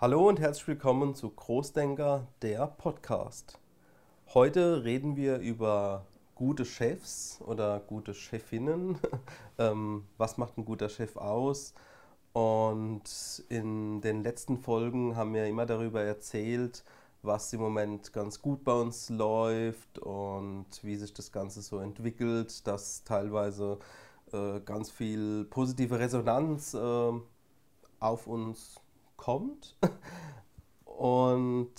Hallo und herzlich willkommen zu Großdenker, der Podcast. Heute reden wir über gute Chefs oder gute Chefinnen. Ähm, was macht ein guter Chef aus? Und in den letzten Folgen haben wir immer darüber erzählt, was im Moment ganz gut bei uns läuft und wie sich das Ganze so entwickelt, dass teilweise äh, ganz viel positive Resonanz äh, auf uns kommt. Und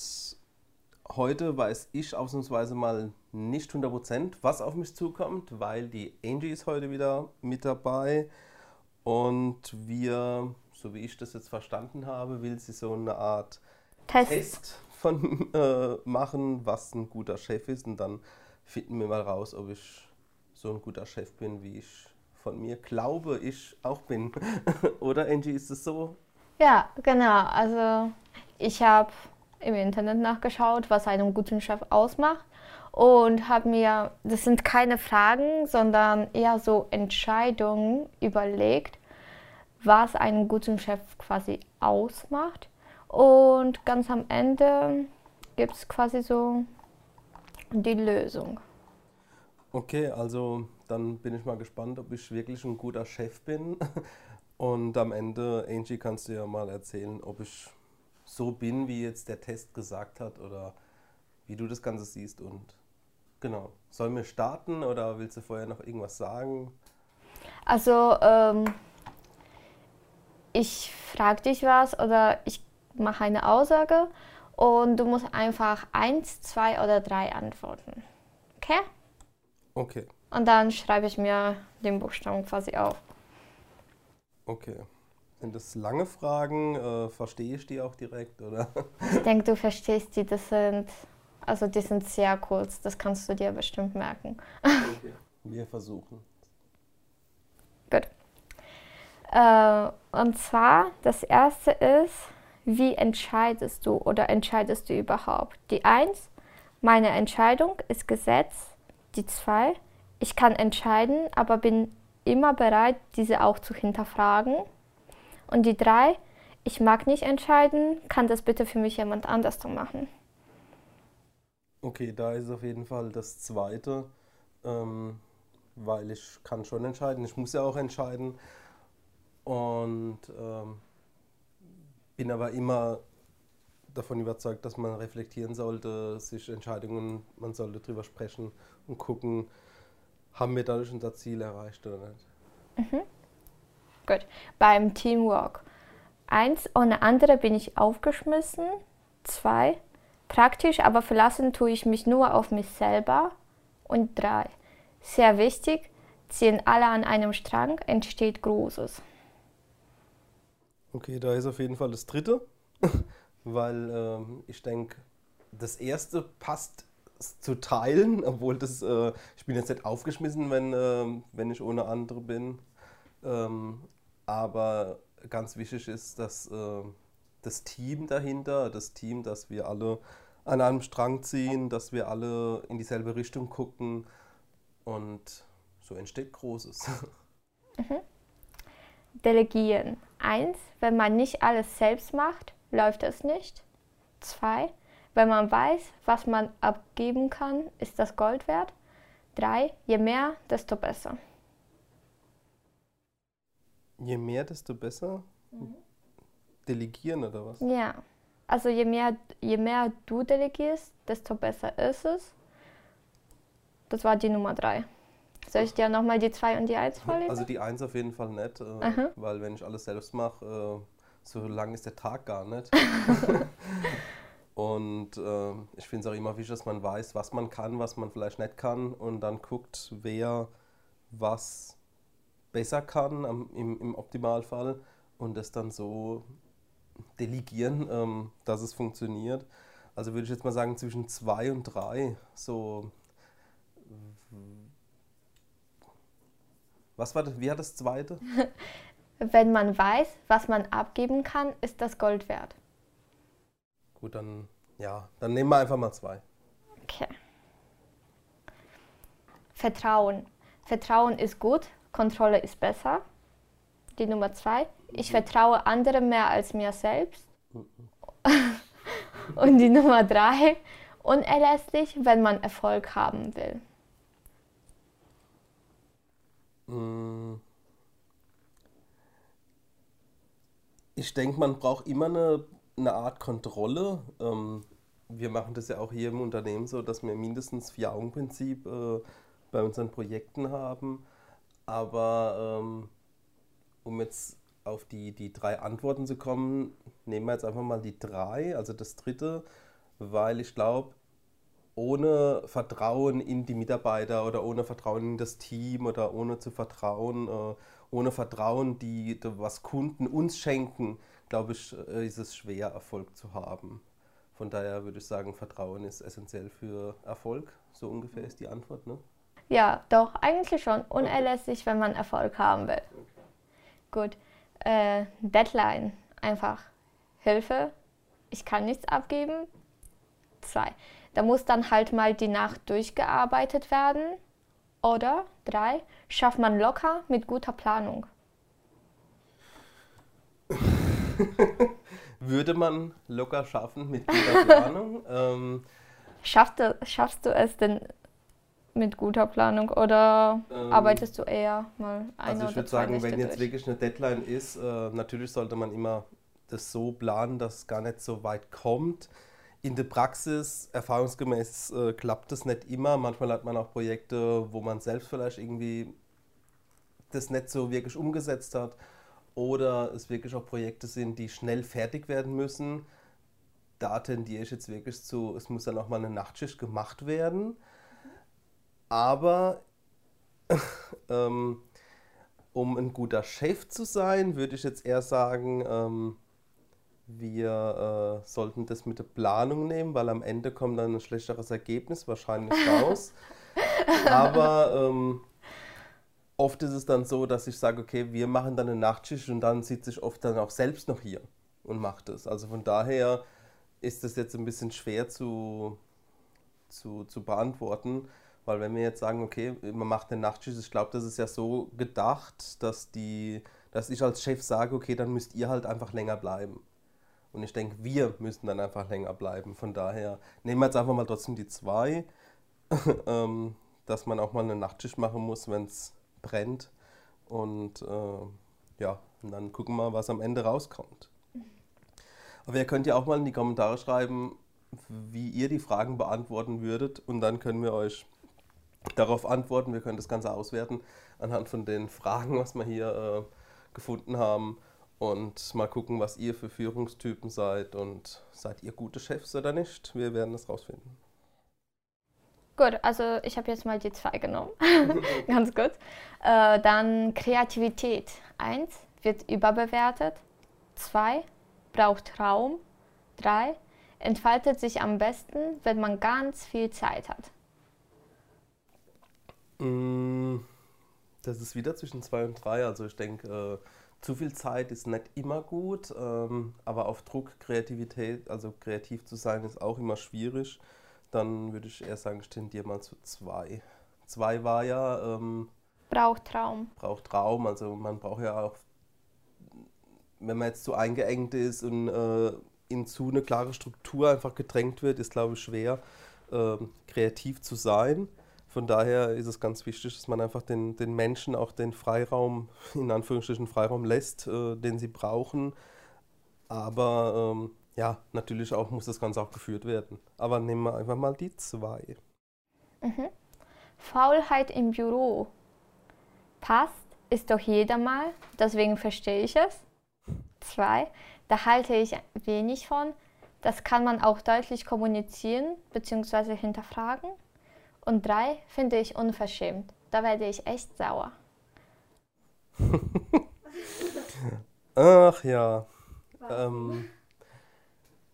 heute weiß ich ausnahmsweise mal nicht 100%, was auf mich zukommt, weil die Angie ist heute wieder mit dabei und wir, so wie ich das jetzt verstanden habe, will sie so eine Art Test, Test von äh, machen, was ein guter Chef ist und dann finden wir mal raus, ob ich so ein guter Chef bin, wie ich von mir glaube, ich auch bin. Oder Angie, ist es so? Ja, genau. Also ich habe im Internet nachgeschaut, was einen guten Chef ausmacht und habe mir, das sind keine Fragen, sondern eher so Entscheidungen überlegt, was einen guten Chef quasi ausmacht. Und ganz am Ende gibt es quasi so die Lösung. Okay, also dann bin ich mal gespannt, ob ich wirklich ein guter Chef bin. Und am Ende, Angie, kannst du ja mal erzählen, ob ich so bin, wie jetzt der Test gesagt hat oder wie du das Ganze siehst. Und genau, sollen wir starten oder willst du vorher noch irgendwas sagen? Also, ähm, ich frage dich was oder ich mache eine Aussage und du musst einfach eins, zwei oder drei antworten. Okay? Okay. Und dann schreibe ich mir den Buchstaben quasi auf. Okay. Sind das lange Fragen? Äh, verstehe ich die auch direkt, oder? Ich denke, du verstehst die. Das sind, also die sind sehr kurz. Das kannst du dir bestimmt merken. Okay. Wir versuchen. Gut. Äh, und zwar, das erste ist, wie entscheidest du oder entscheidest du überhaupt? Die Eins, meine Entscheidung ist Gesetz. Die Zwei, ich kann entscheiden, aber bin immer bereit, diese auch zu hinterfragen. Und die drei, ich mag nicht entscheiden, kann das bitte für mich jemand anders machen? Okay, da ist auf jeden Fall das Zweite, ähm, weil ich kann schon entscheiden, ich muss ja auch entscheiden und ähm, bin aber immer davon überzeugt, dass man reflektieren sollte, sich Entscheidungen, man sollte drüber sprechen und gucken, haben wir dadurch unser Ziel erreicht oder nicht. Mhm. Gut. Beim Teamwork. Eins, ohne andere bin ich aufgeschmissen. Zwei, praktisch, aber verlassen tue ich mich nur auf mich selber. Und drei, sehr wichtig, ziehen alle an einem Strang, entsteht Großes. Okay, da ist auf jeden Fall das dritte, weil ähm, ich denke, das erste passt zu teilen, obwohl das, äh, ich bin jetzt nicht aufgeschmissen, wenn, äh, wenn ich ohne andere bin. Ähm, aber ganz wichtig ist, dass äh, das Team dahinter, das Team, dass wir alle an einem Strang ziehen, dass wir alle in dieselbe Richtung gucken und so entsteht Großes. Mhm. Delegieren. Eins, wenn man nicht alles selbst macht, läuft es nicht. Zwei, wenn man weiß, was man abgeben kann, ist das Gold wert. Drei, je mehr, desto besser. Je mehr, desto besser? Mhm. Delegieren oder was? Ja. Also je mehr, je mehr du delegierst, desto besser ist es. Das war die Nummer drei. Soll ich dir nochmal die 2 und die 1 vorlesen? Also die 1 auf jeden Fall nicht, äh, weil wenn ich alles selbst mache, äh, so lang ist der Tag gar nicht. Und äh, ich finde es auch immer wichtig, dass man weiß, was man kann, was man vielleicht nicht kann und dann guckt, wer was besser kann am, im, im Optimalfall und das dann so delegieren, ähm, dass es funktioniert. Also würde ich jetzt mal sagen, zwischen zwei und drei, so. Was war das? Wie hat das zweite? Wenn man weiß, was man abgeben kann, ist das Gold wert. Gut, dann ja, dann nehmen wir einfach mal zwei. Okay. Vertrauen. Vertrauen ist gut, Kontrolle ist besser. Die Nummer zwei. Ich mhm. vertraue anderen mehr als mir selbst. Mhm. Und die Nummer drei, unerlässlich, wenn man Erfolg haben will. Mm. Ich denke, man braucht immer eine, eine Art Kontrolle. Ähm, wir machen das ja auch hier im Unternehmen so, dass wir mindestens vier Augen-Prinzip äh, bei unseren Projekten haben. Aber ähm, um jetzt auf die, die drei Antworten zu kommen, nehmen wir jetzt einfach mal die drei, also das dritte, weil ich glaube, ohne Vertrauen in die Mitarbeiter oder ohne Vertrauen in das Team oder ohne zu vertrauen, äh, ohne Vertrauen, die, was Kunden uns schenken, glaube ich, äh, ist es schwer, Erfolg zu haben. Von daher würde ich sagen, Vertrauen ist essentiell für Erfolg. So ungefähr ist die Antwort, ne? Ja, doch, eigentlich schon. Unerlässlich, wenn man Erfolg haben will. Gut. Äh, Deadline. Einfach Hilfe. Ich kann nichts abgeben. Zwei. Da muss dann halt mal die Nacht durchgearbeitet werden. Oder drei. Schafft man locker mit guter Planung. Würde man locker schaffen mit guter Planung? ähm, Schaffst du, schaffst du es denn mit guter Planung oder ähm, arbeitest du eher mal eine Also ich würde sagen, wenn jetzt wirklich eine Deadline ist, äh, natürlich sollte man immer das so planen, dass es gar nicht so weit kommt. In der Praxis, erfahrungsgemäß, äh, klappt das nicht immer. Manchmal hat man auch Projekte, wo man selbst vielleicht irgendwie das nicht so wirklich umgesetzt hat oder es wirklich auch Projekte sind, die schnell fertig werden müssen. Da tendiere ich jetzt wirklich zu, es muss dann auch mal eine Nachtschicht gemacht werden aber ähm, um ein guter Chef zu sein, würde ich jetzt eher sagen, ähm, wir äh, sollten das mit der Planung nehmen, weil am Ende kommt dann ein schlechteres Ergebnis wahrscheinlich raus. Aber ähm, oft ist es dann so, dass ich sage, okay, wir machen dann eine Nachtschicht und dann sitze ich oft dann auch selbst noch hier und mache das. Also von daher ist das jetzt ein bisschen schwer zu, zu, zu beantworten. Weil wenn wir jetzt sagen, okay, man macht eine Nachtschicht, ich glaube, das ist ja so gedacht, dass, die, dass ich als Chef sage, okay, dann müsst ihr halt einfach länger bleiben. Und ich denke, wir müssen dann einfach länger bleiben. Von daher nehmen wir jetzt einfach mal trotzdem die zwei, ähm, dass man auch mal eine Nachtschicht machen muss, wenn es brennt. Und äh, ja, und dann gucken wir mal, was am Ende rauskommt. Aber ihr könnt ja auch mal in die Kommentare schreiben, wie ihr die Fragen beantworten würdet. Und dann können wir euch darauf antworten. Wir können das Ganze auswerten anhand von den Fragen, was wir hier äh, gefunden haben und mal gucken, was ihr für Führungstypen seid und seid ihr gute Chefs oder nicht. Wir werden das rausfinden. Gut, also ich habe jetzt mal die zwei genommen. Ganz gut. Äh, dann Kreativität. Eins wird überbewertet. Zwei braucht Raum. Drei entfaltet sich am besten, wenn man ganz viel Zeit hat. Mm, das ist wieder zwischen zwei und drei. Also ich denke, äh, zu viel Zeit ist nicht immer gut, ähm, aber auf Druck Kreativität, also kreativ zu sein, ist auch immer schwierig. Dann würde ich eher sagen, ich tendiere mal zu zwei. Zwei war ja. Ähm, braucht Raum. Braucht Raum, also man braucht ja auch, wenn man jetzt zu eingeengt ist und äh, in zu eine klare Struktur einfach gedrängt wird, ist glaube ich schwer, äh, kreativ zu sein. Von daher ist es ganz wichtig, dass man einfach den, den Menschen auch den Freiraum, in Anführungsstrichen Freiraum lässt, äh, den sie brauchen. Aber ähm, ja, natürlich auch muss das Ganze auch geführt werden. Aber nehmen wir einfach mal die zwei. Mhm. Faulheit im Büro. Passt, ist doch jeder mal, deswegen verstehe ich es. Zwei, da halte ich wenig von. Das kann man auch deutlich kommunizieren bzw. hinterfragen. Und drei finde ich unverschämt. Da werde ich echt sauer. Ach ja. Ähm,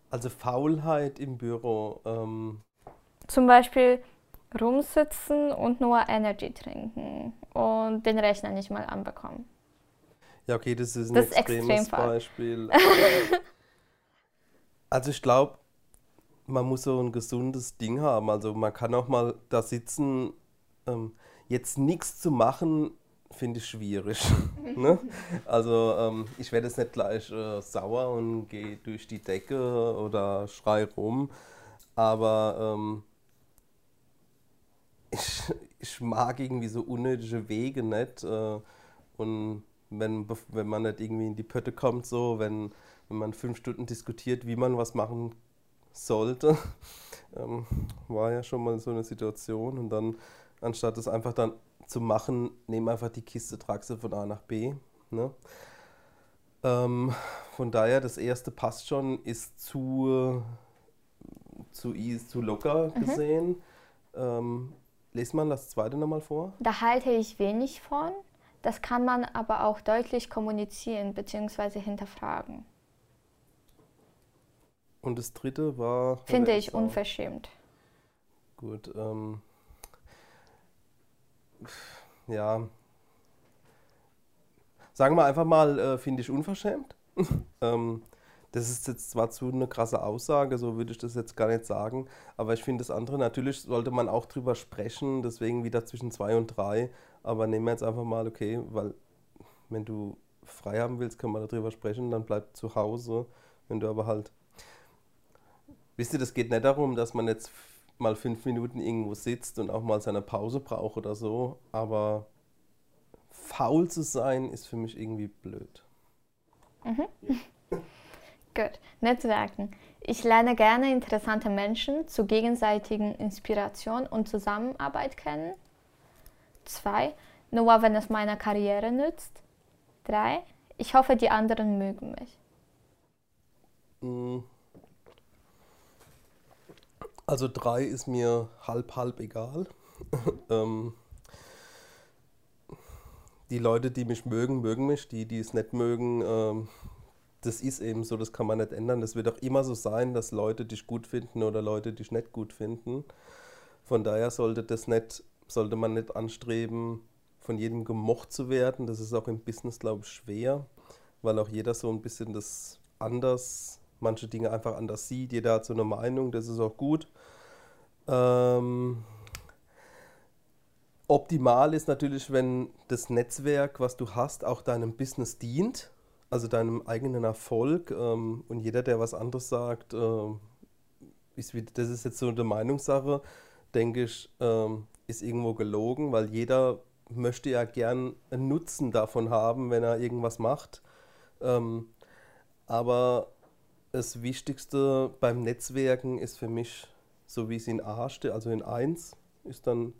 also Faulheit im Büro. Ähm. Zum Beispiel rumsitzen und nur Energy trinken und den Rechner nicht mal anbekommen. Ja, okay, das ist ein das extremes extrem Beispiel. also ich glaube, man muss so ein gesundes Ding haben. Also man kann auch mal da sitzen, ähm, jetzt nichts zu machen, finde ich schwierig. ne? Also ähm, ich werde jetzt nicht gleich äh, sauer und gehe durch die Decke oder schrei rum, aber ähm, ich, ich mag irgendwie so unnötige Wege nicht. Äh, und wenn, wenn man nicht irgendwie in die Pötte kommt, so, wenn, wenn man fünf Stunden diskutiert, wie man was machen sollte, ähm, war ja schon mal so eine Situation. Und dann, anstatt es einfach dann zu machen, nehme einfach die Kiste, trage sie von A nach B. Ne? Ähm, von daher, das erste passt schon, ist zu, zu, zu locker mhm. gesehen. Ähm, Lest man das zweite nochmal vor? Da halte ich wenig von. Das kann man aber auch deutlich kommunizieren bzw. hinterfragen. Und das dritte war. Finde ich unverschämt. Gut. Ähm, ja. Sagen wir einfach mal, äh, finde ich unverschämt. ähm, das ist jetzt zwar zu eine krasse Aussage, so würde ich das jetzt gar nicht sagen, aber ich finde das andere, natürlich sollte man auch drüber sprechen, deswegen wieder zwischen zwei und drei, aber nehmen wir jetzt einfach mal, okay, weil wenn du frei haben willst, können wir darüber sprechen, dann bleib zu Hause, wenn du aber halt, wisst ihr, das geht nicht darum, dass man jetzt mal fünf Minuten irgendwo sitzt und auch mal seine Pause braucht oder so, aber faul zu sein ist für mich irgendwie blöd. Mhm. Gut. Netzwerken. Ich lerne gerne interessante Menschen zur gegenseitigen Inspiration und Zusammenarbeit kennen. Zwei. Nur wenn es meiner Karriere nützt. Drei. Ich hoffe, die anderen mögen mich. Mm. Also drei ist mir halb, halb egal. ähm, die Leute, die mich mögen, mögen mich. Die, die es nicht mögen, ähm, das ist eben so, das kann man nicht ändern. Das wird auch immer so sein, dass Leute dich gut finden oder Leute dich nicht gut finden. Von daher sollte das nicht, sollte man nicht anstreben, von jedem gemocht zu werden. Das ist auch im Business, glaube ich, schwer, weil auch jeder so ein bisschen das anders, manche Dinge einfach anders sieht. Jeder hat so eine Meinung, das ist auch gut. Ähm, optimal ist natürlich, wenn das Netzwerk, was du hast, auch deinem Business dient also deinem eigenen Erfolg ähm, und jeder, der was anderes sagt, äh, ist, das ist jetzt so eine Meinungssache, denke ich, ähm, ist irgendwo gelogen, weil jeder möchte ja gern einen Nutzen davon haben, wenn er irgendwas macht. Ähm, aber das Wichtigste beim Netzwerken ist für mich, so wie es in A steht, also in 1 ist dann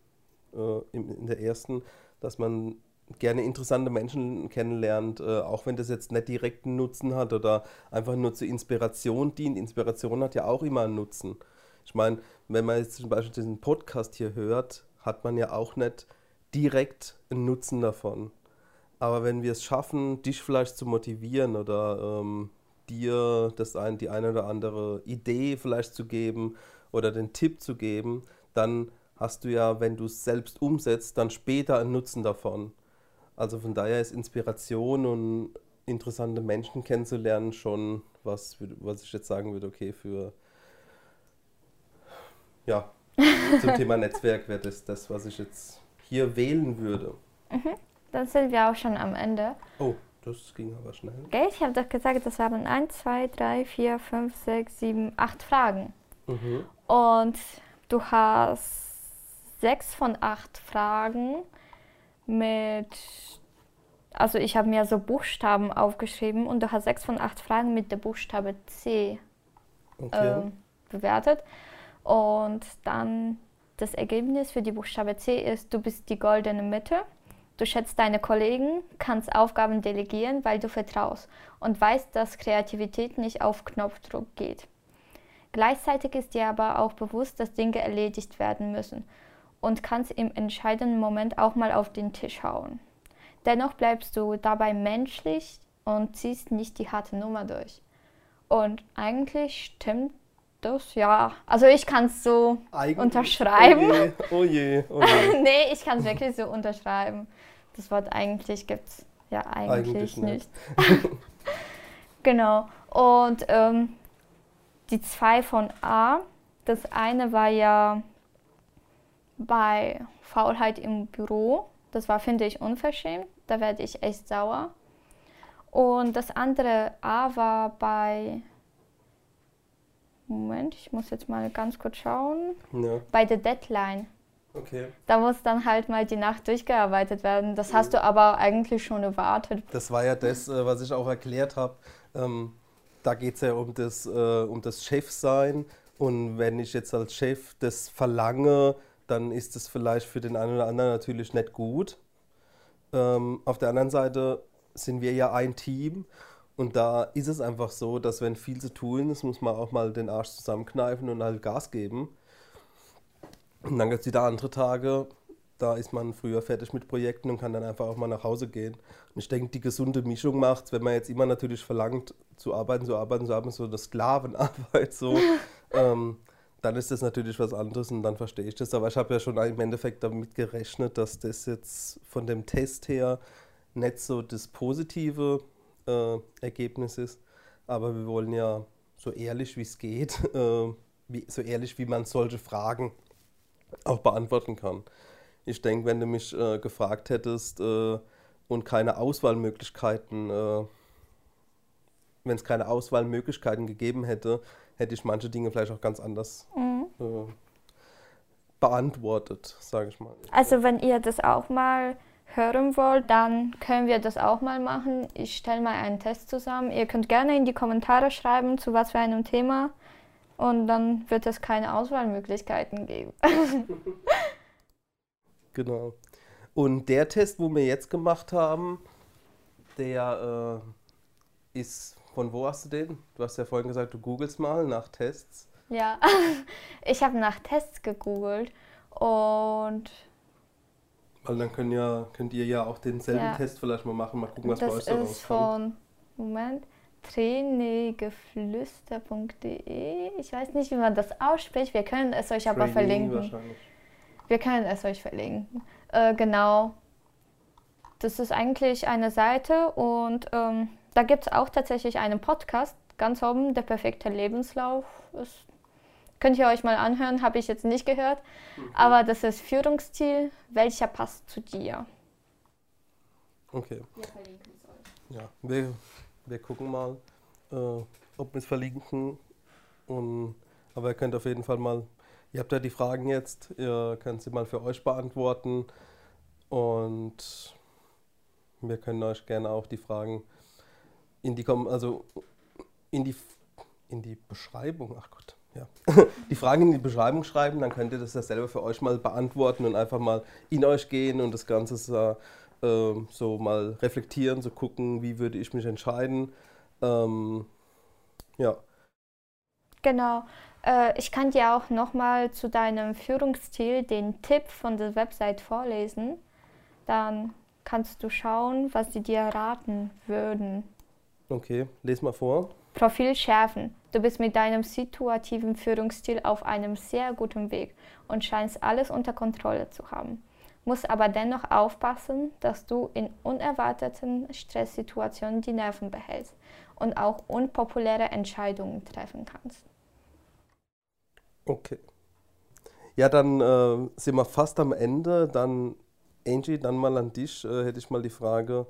äh, in, der ersten, dass man gerne interessante Menschen kennenlernt, äh, auch wenn das jetzt nicht direkten Nutzen hat oder einfach nur zur Inspiration dient. Inspiration hat ja auch immer einen Nutzen. Ich meine, wenn man jetzt zum Beispiel diesen Podcast hier hört, hat man ja auch nicht direkt einen Nutzen davon. Aber wenn wir es schaffen, dich vielleicht zu motivieren oder ähm, dir das ein, die eine oder andere Idee vielleicht zu geben oder den Tipp zu geben, dann hast du ja, wenn du es selbst umsetzt, dann später einen Nutzen davon. Also von daher ist Inspiration und interessante Menschen kennenzulernen schon was, was ich jetzt sagen würde, okay, für ja, zum Thema Netzwerk wäre das das, was ich jetzt hier wählen würde. Mhm. Dann sind wir auch schon am Ende. Oh, das ging aber schnell. Okay, ich habe doch gesagt, das waren 1, 2, 3, 4, 5, 6, 7, 8 Fragen. Mhm. Und du hast sechs von acht Fragen mit, also ich habe mir so Buchstaben aufgeschrieben und du hast sechs von acht Fragen mit der Buchstabe C okay. ähm, bewertet. Und dann das Ergebnis für die Buchstabe C ist, du bist die goldene Mitte. Du schätzt deine Kollegen, kannst Aufgaben delegieren, weil du vertraust und weißt, dass Kreativität nicht auf Knopfdruck geht. Gleichzeitig ist dir aber auch bewusst, dass Dinge erledigt werden müssen und kannst im entscheidenden Moment auch mal auf den Tisch hauen. Dennoch bleibst du dabei menschlich und ziehst nicht die harte Nummer durch. Und eigentlich stimmt das, ja. Also ich kann es so eigentlich, unterschreiben. Oh je, oh je. Oh je. nee, ich kann es wirklich so unterschreiben. Das Wort eigentlich gibt es ja eigentlich, eigentlich nicht. nicht. genau. Und ähm, die zwei von A, das eine war ja bei Faulheit im Büro Das war, finde ich, unverschämt. Da werde ich echt sauer. Und das andere A war bei. Moment, ich muss jetzt mal ganz kurz schauen. Ja, Bei der Deadline. okay. Da muss dann halt mal die Nacht durchgearbeitet werden. Das hast du aber eigentlich schon erwartet. Das war ja das, äh, was ich auch erklärt habe. Ähm, da geht es ja um das, äh, um das Chefsein. Und wenn ich jetzt als Chef das verlange, dann ist das vielleicht für den einen oder anderen natürlich nicht gut. Ähm, auf der anderen Seite sind wir ja ein Team. Und da ist es einfach so, dass wenn viel zu tun ist, muss man auch mal den Arsch zusammenkneifen und halt Gas geben. Und dann gibt es wieder andere Tage, da ist man früher fertig mit Projekten und kann dann einfach auch mal nach Hause gehen. Und ich denke, die gesunde Mischung macht wenn man jetzt immer natürlich verlangt, zu arbeiten, zu arbeiten, zu arbeiten, so eine Sklavenarbeit, so, ähm, dann ist das natürlich was anderes und dann verstehe ich das. Aber ich habe ja schon im Endeffekt damit gerechnet, dass das jetzt von dem Test her nicht so das positive äh, Ergebnis ist. Aber wir wollen ja so ehrlich wie es geht, äh, wie, so ehrlich wie man solche Fragen auch beantworten kann. Ich denke, wenn du mich äh, gefragt hättest äh, und keine Auswahlmöglichkeiten, äh, wenn es keine Auswahlmöglichkeiten gegeben hätte, hätte ich manche Dinge vielleicht auch ganz anders äh, beantwortet, sage ich mal. Also wenn ihr das auch mal hören wollt, dann können wir das auch mal machen. Ich stelle mal einen Test zusammen. Ihr könnt gerne in die Kommentare schreiben, zu was für einem Thema. Und dann wird es keine Auswahlmöglichkeiten geben. Genau. Und der Test, wo wir jetzt gemacht haben, der äh, ist, von wo hast du den? Du hast ja vorhin gesagt, du googelst mal nach Tests. ja, ich habe nach Tests gegoogelt und Weil dann können ja, könnt ihr ja auch denselben Ja. Test vielleicht mal machen, mal gucken, was bei euch das so ist rauskommt. von, Moment, trainegeflüster.de. Ich weiß nicht, wie man das ausspricht. Wir können es euch aber Trainee verlinken. Wir können es euch verlinken. Äh, genau. Das ist eigentlich eine Seite und ähm, da gibt es auch tatsächlich einen Podcast, ganz oben, der perfekte Lebenslauf. Ist, könnt ihr euch mal anhören, habe ich jetzt nicht gehört. Aber das ist Führungsstil, welcher passt zu dir. Okay. Ja, wir, wir gucken mal, äh, ob wir es verlinken. Und, aber ihr könnt auf jeden Fall mal, ihr habt ja die Fragen jetzt, ihr könnt sie mal für euch beantworten. Und wir können euch gerne auch die Fragen in die, also in die, in die Beschreibung, ach Gott, ja, die Fragen in die Beschreibung schreiben, dann könnt ihr das ja selber für euch mal beantworten und einfach mal in euch gehen und das Ganze so, ähm, so mal reflektieren, so gucken, wie würde ich mich entscheiden. Ähm, ja, Genau. Äh, ich kann dir auch nochmal zu deinem Führungsstil den Tipp von der Website vorlesen. Dann kannst du schauen, was sie dir raten würden. okay, les mal vor. Profil schärfen. Du bist mit deinem situativen Führungsstil auf einem sehr guten Weg und scheinst alles unter Kontrolle zu haben. Musst aber dennoch aufpassen, dass du in unerwarteten Stresssituationen die Nerven behältst und auch unpopuläre Entscheidungen treffen kannst. Okay. Ja, dann äh, sind wir fast am Ende. Dann, Angie, dann mal an dich. Äh, hätte ich mal die Frage.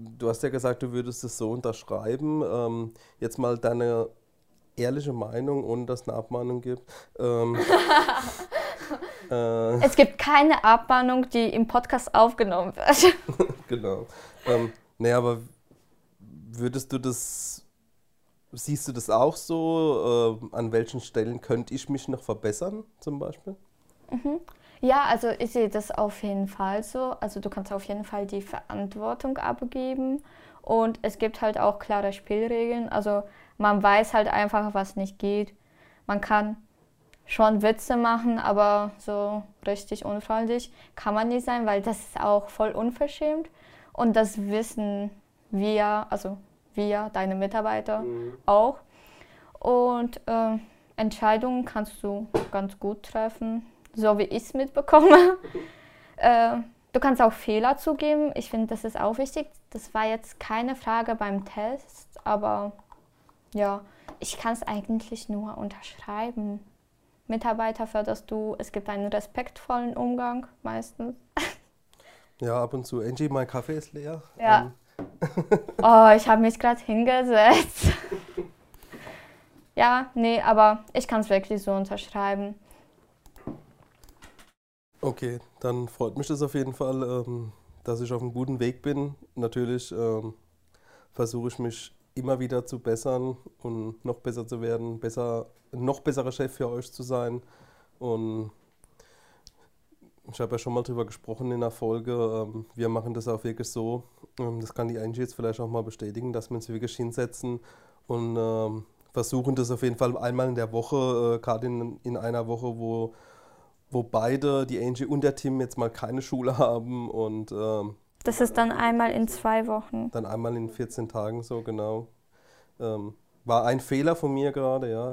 Du hast ja gesagt, du würdest es so unterschreiben. Ähm, jetzt mal deine ehrliche Meinung, ohne dass es eine Abmahnung gibt. Ähm, äh, Es gibt keine Abmahnung, die im Podcast aufgenommen wird. genau. Ähm, nee, aber würdest du das, siehst du das auch so? Äh, an welchen Stellen könnte ich mich noch verbessern, zum Beispiel? Ja, also ich sehe das auf jeden Fall so. Also du kannst auf jeden Fall die Verantwortung abgeben und es gibt halt auch klare Spielregeln. Also man weiß halt einfach, was nicht geht. Man kann schon Witze machen, aber so richtig unfreundlich kann man nicht sein, weil das ist auch voll unverschämt. Und das wissen wir, also wir, deine Mitarbeiter auch. Und äh, Entscheidungen kannst du ganz gut treffen, so wie ich es mitbekomme. äh, du kannst auch Fehler zugeben. Ich finde, das ist auch wichtig. Das war jetzt keine Frage beim Test, aber ja, ich kann es eigentlich nur unterschreiben. Mitarbeiter förderst du, es gibt einen respektvollen Umgang meistens. Ja, ab und zu. Angie, mein Kaffee ist leer. Ja. oh, ich habe mich gerade hingesetzt. ja, nee, aber ich kann es wirklich so unterschreiben. Okay, dann freut mich das auf jeden Fall, ähm, dass ich auf einem guten Weg bin. Natürlich ähm, versuche ich mich immer wieder zu bessern und noch besser zu werden, besser, noch besserer Chef für euch zu sein. Und ich habe ja schon mal drüber gesprochen in der Folge. Ähm, wir machen das auch wirklich so. Ähm, das kann die Angie jetzt vielleicht auch mal bestätigen, dass wir uns wirklich hinsetzen und ähm, versuchen das auf jeden Fall einmal in der Woche, äh, gerade in, in einer Woche, wo, wo beide, die Angie und der Tim, jetzt mal keine Schule haben und das ist dann einmal in zwei Wochen. Dann einmal in 14 Tagen, so genau. Ähm, war ein Fehler von mir gerade, ja.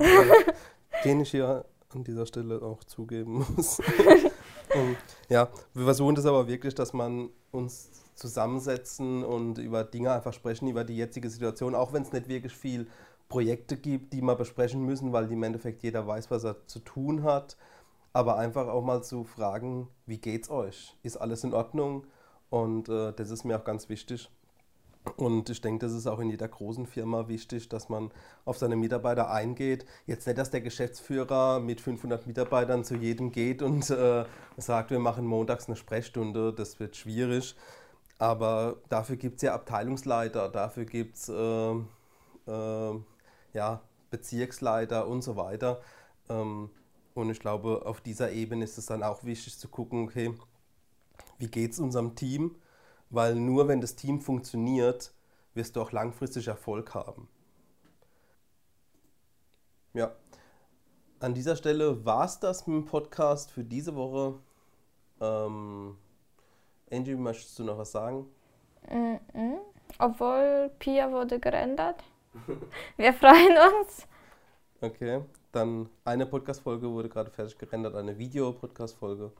den ich hier an dieser Stelle auch zugeben muss. und, ja, wir versuchen das aber wirklich, dass man uns zusammensetzen und über Dinge einfach sprechen, über die jetzige Situation, auch wenn es nicht wirklich viel Projekte gibt, die wir besprechen müssen, weil im Endeffekt jeder weiß, was er zu tun hat. Aber einfach auch mal zu fragen, wie geht's euch? Ist alles in Ordnung? Und äh, das ist mir auch ganz wichtig. Und ich denke, das ist auch in jeder großen Firma wichtig, dass man auf seine Mitarbeiter eingeht. Jetzt nicht, dass der Geschäftsführer mit 500 Mitarbeitern zu jedem geht und äh, sagt, wir machen montags eine Sprechstunde. Das wird schwierig. Aber dafür gibt es ja Abteilungsleiter, dafür gibt es äh, äh, ja, Bezirksleiter und so weiter. Ähm, und ich glaube, auf dieser Ebene ist es dann auch wichtig zu gucken, okay, wie geht es unserem Team, weil nur wenn das Team funktioniert, wirst du auch langfristig Erfolg haben. Ja, an dieser Stelle war es das mit dem Podcast für diese Woche. Ähm, Angie, möchtest du noch was sagen? Mm -mm. Obwohl Pia wurde geändert. Wir freuen uns. Okay, dann eine Podcast-Folge wurde gerade fertig gerendert, eine Video-Podcast-Folge.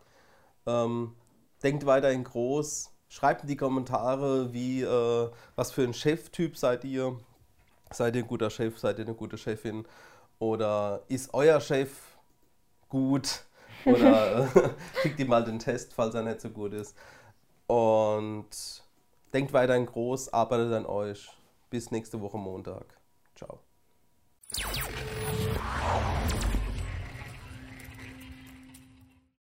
Ähm, denkt weiterhin groß. Schreibt in die Kommentare, wie, äh, was für ein Cheftyp seid ihr. Seid ihr ein guter Chef? Seid ihr eine gute Chefin? Oder ist euer Chef gut? Oder äh, schickt ihr mal den Test, falls er nicht so gut ist. Und denkt weiterhin groß, arbeitet an euch. Bis nächste Woche Montag. Ciao.